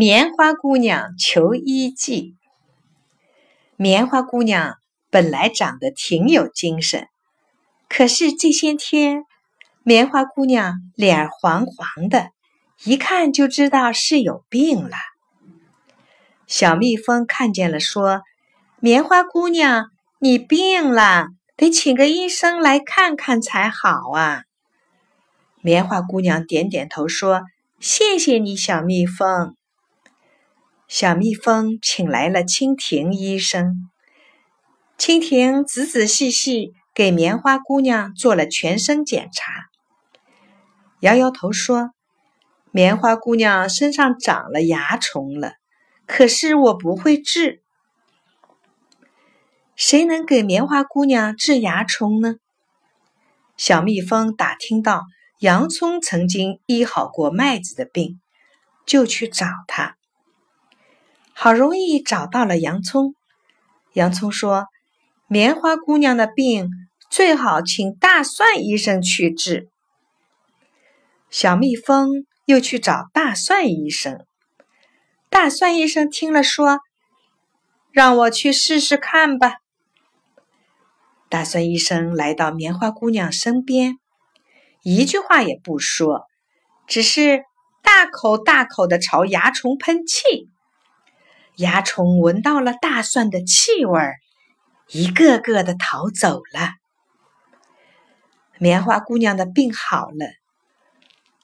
棉花姑娘求医记。棉花姑娘本来长得挺有精神，可是这些天，棉花姑娘脸黄黄的，一看就知道是有病了。小蜜蜂看见了，说：“棉花姑娘，你病了，得请个医生来看看才好啊。”棉花姑娘点点头，说：“谢谢你，小蜜蜂。”小蜜蜂请来了蜻蜓医生。蜻蜓仔仔细细给棉花姑娘做了全身检查，摇摇头说：“棉花姑娘身上长了蚜虫了，可是我不会治。谁能给棉花姑娘治蚜虫呢？”小蜜蜂打听到洋葱曾经医好过麦子的病，就去找他。好容易找到了洋葱，洋葱说：“棉花姑娘的病最好请大蒜医生去治。”小蜜蜂又去找大蒜医生，大蒜医生听了说：“让我去试试看吧。”大蒜医生来到棉花姑娘身边，一句话也不说，只是大口大口的朝蚜虫喷气。蚜虫闻到了大蒜的气味，一个个的逃走了。棉花姑娘的病好了，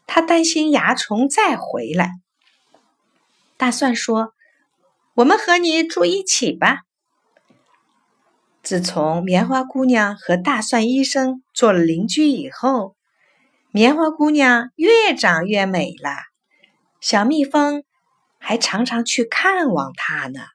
她担心蚜虫再回来。大蒜说：“我们和你住一起吧。”自从棉花姑娘和大蒜医生做了邻居以后，棉花姑娘越长越美了。小蜜蜂。还常常去看望他呢。